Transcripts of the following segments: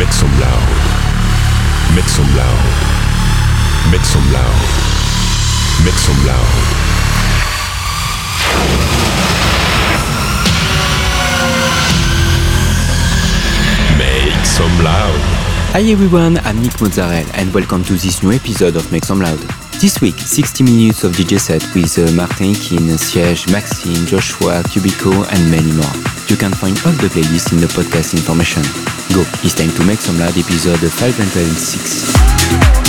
Make some loud. Make some loud. Make some loud. Make some loud. Make some loud. Hi everyone, I'm Nick Mozzarella and welcome to this new episode of Make Some Loud. This week, 60 minutes of DJ set with uh, Martin Kin, Siege, Maxime, Joshua, Cubico and many more. You can find all the playlists in the podcast information. Go, it's time to Make Some Loud episode 506.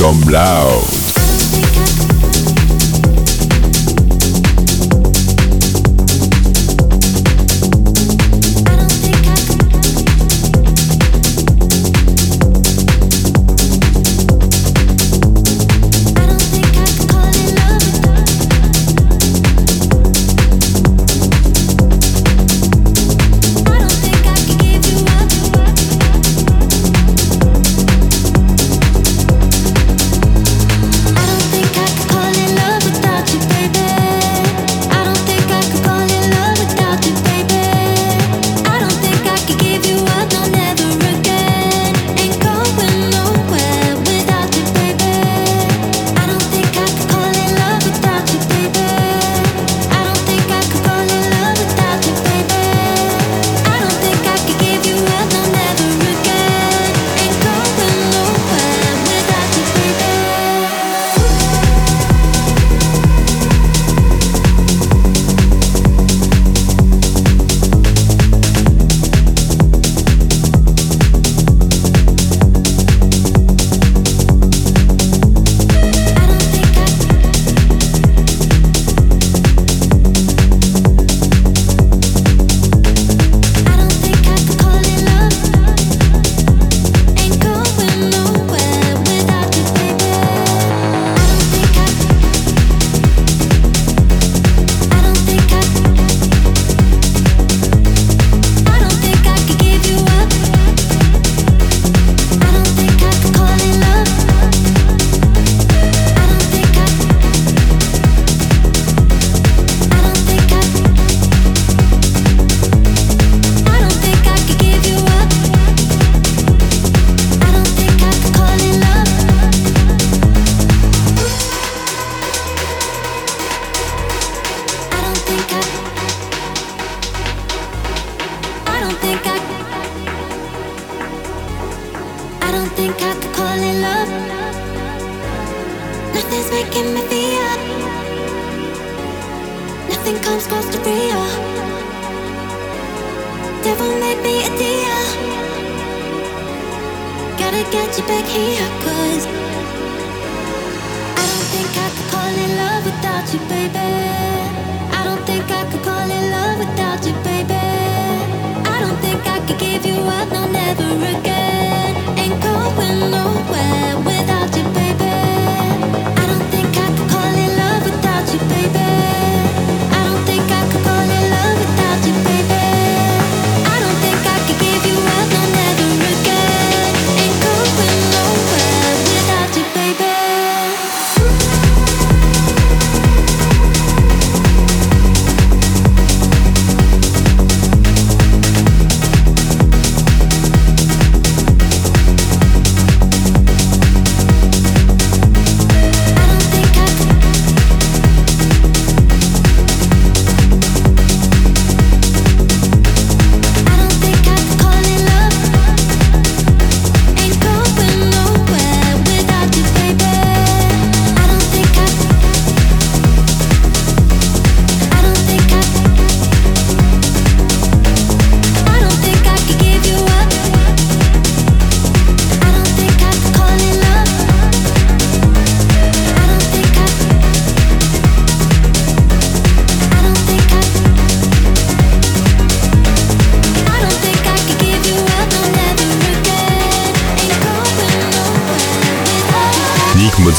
some loud.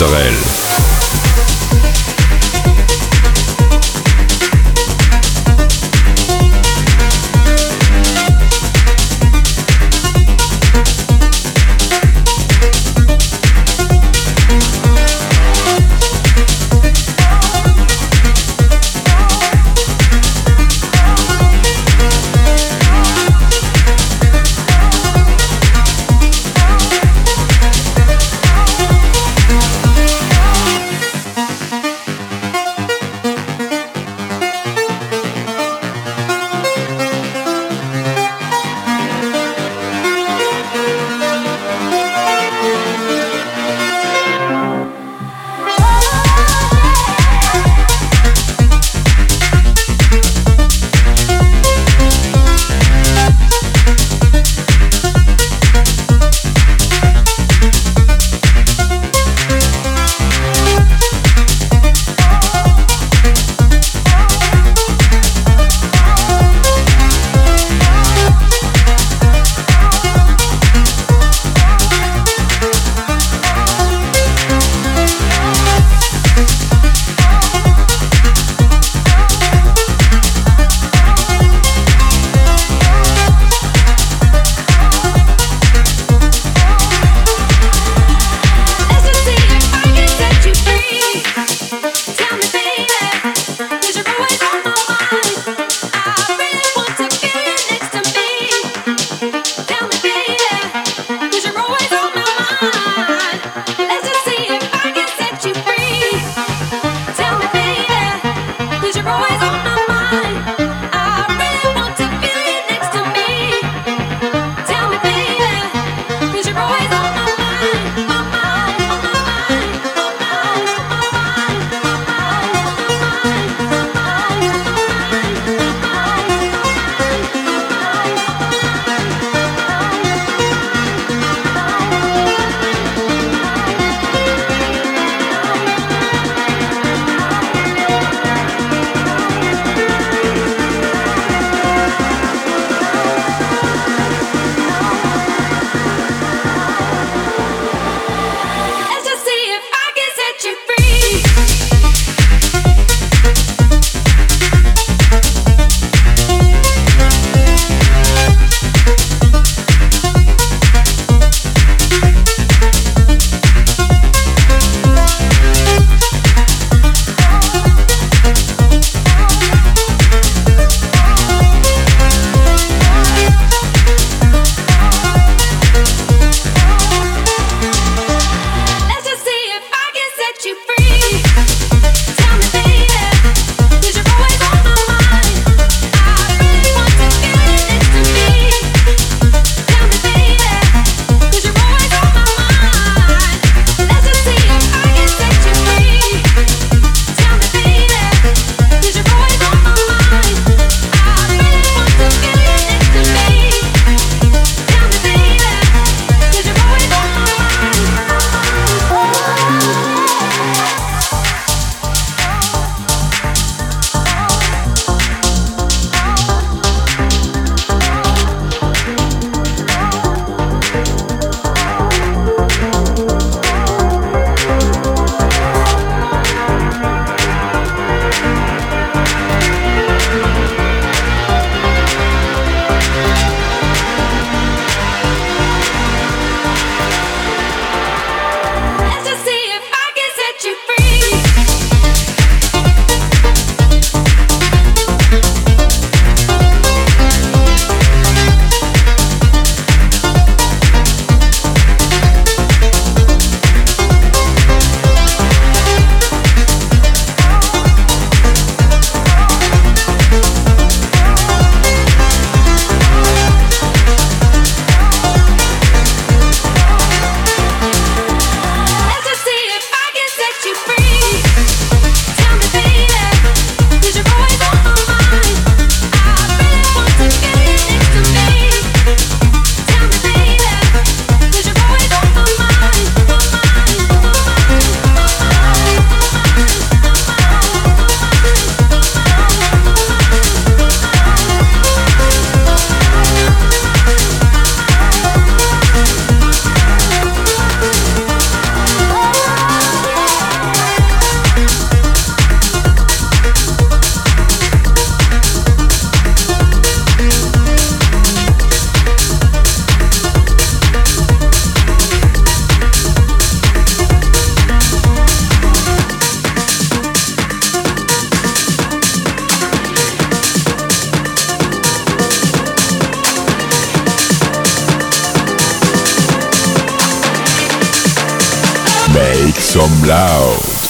Sorel. Some loud.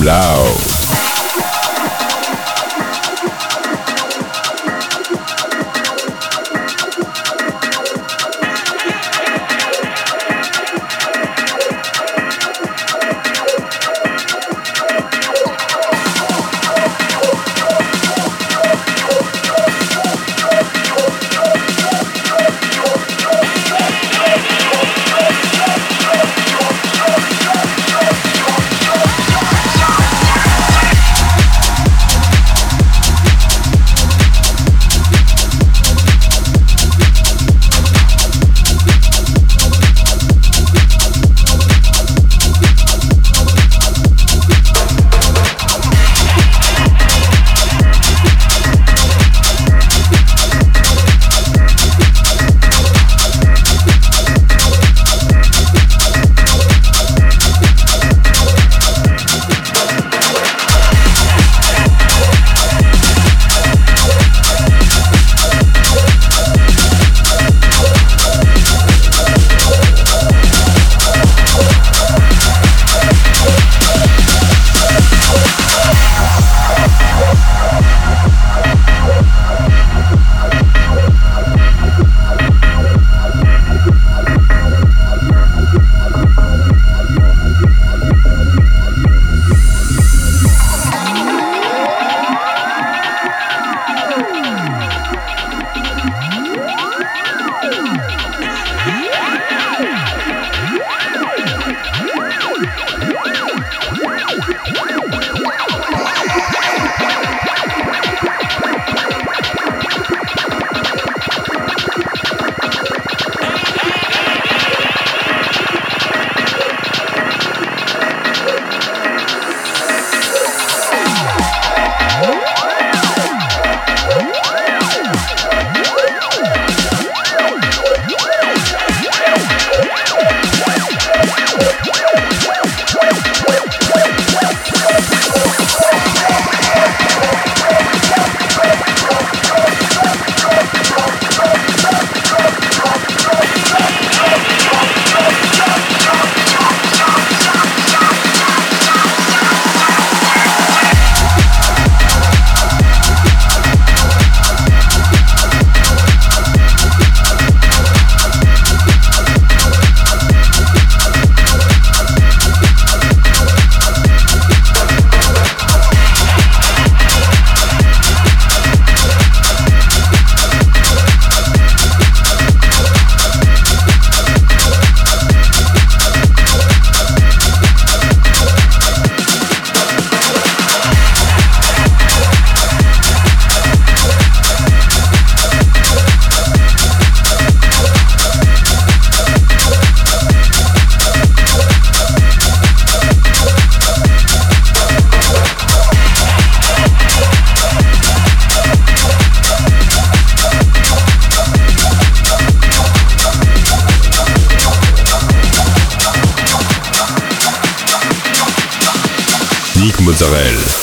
bla Mozzarella.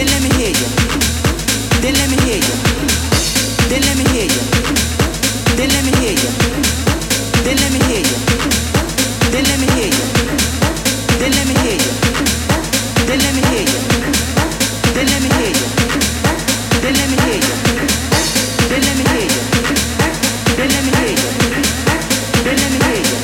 Then let me hear you. Then let me hear you. Then let me hear you. Then let me hear you. Then let me hear you. Then let me hear. Then let me hear you. Then let me hear you. Then let me hear you. Then let me hear you. Then let me hear you. Then let me hear you. Then let me hear you.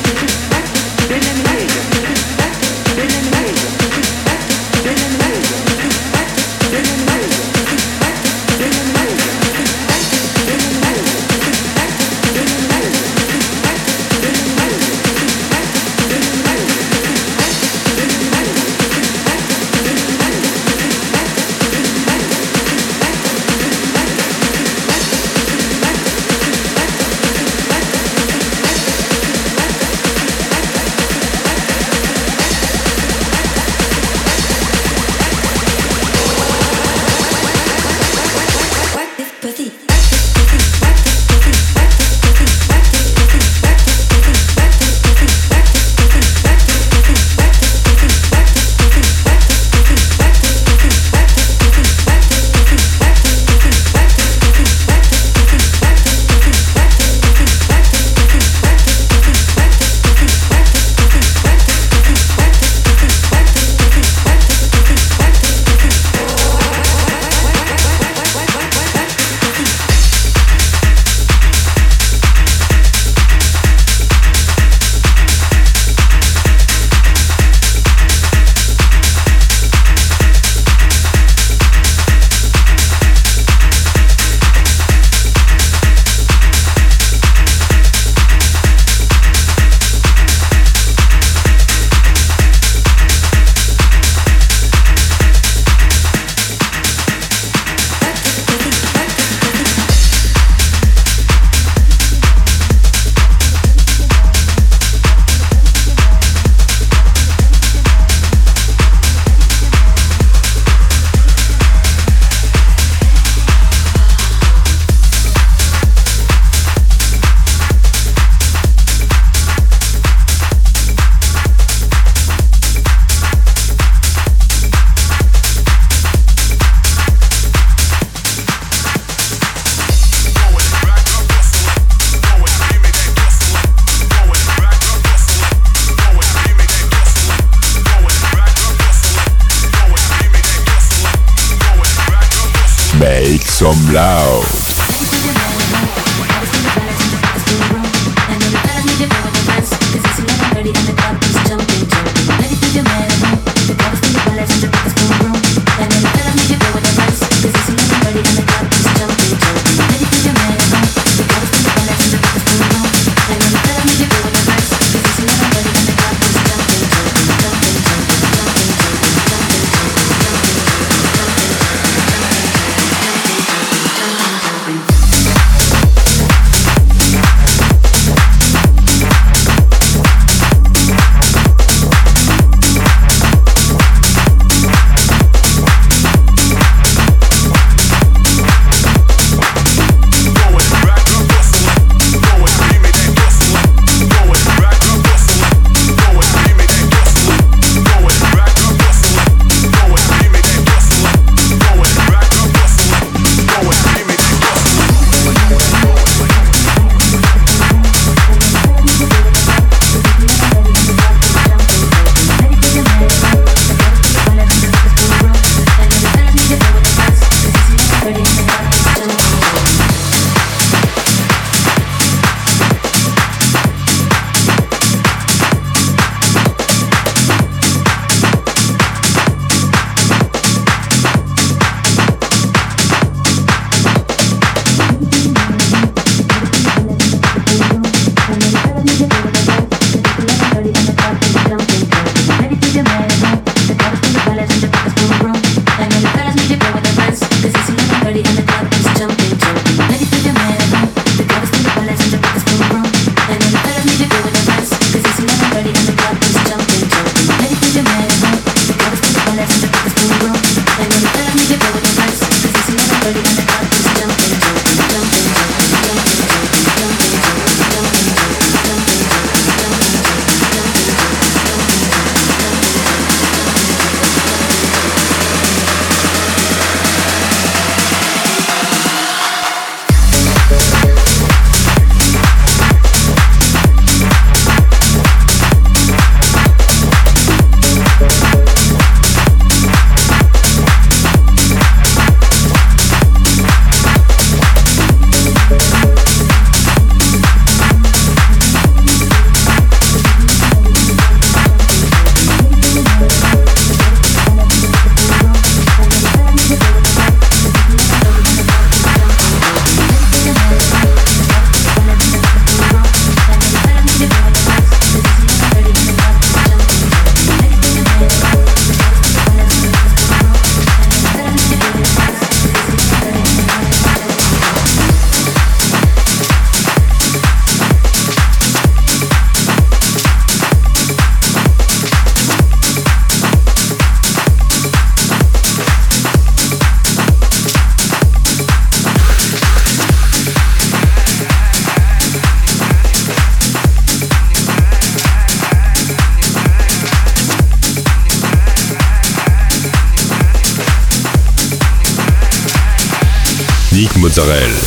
Nick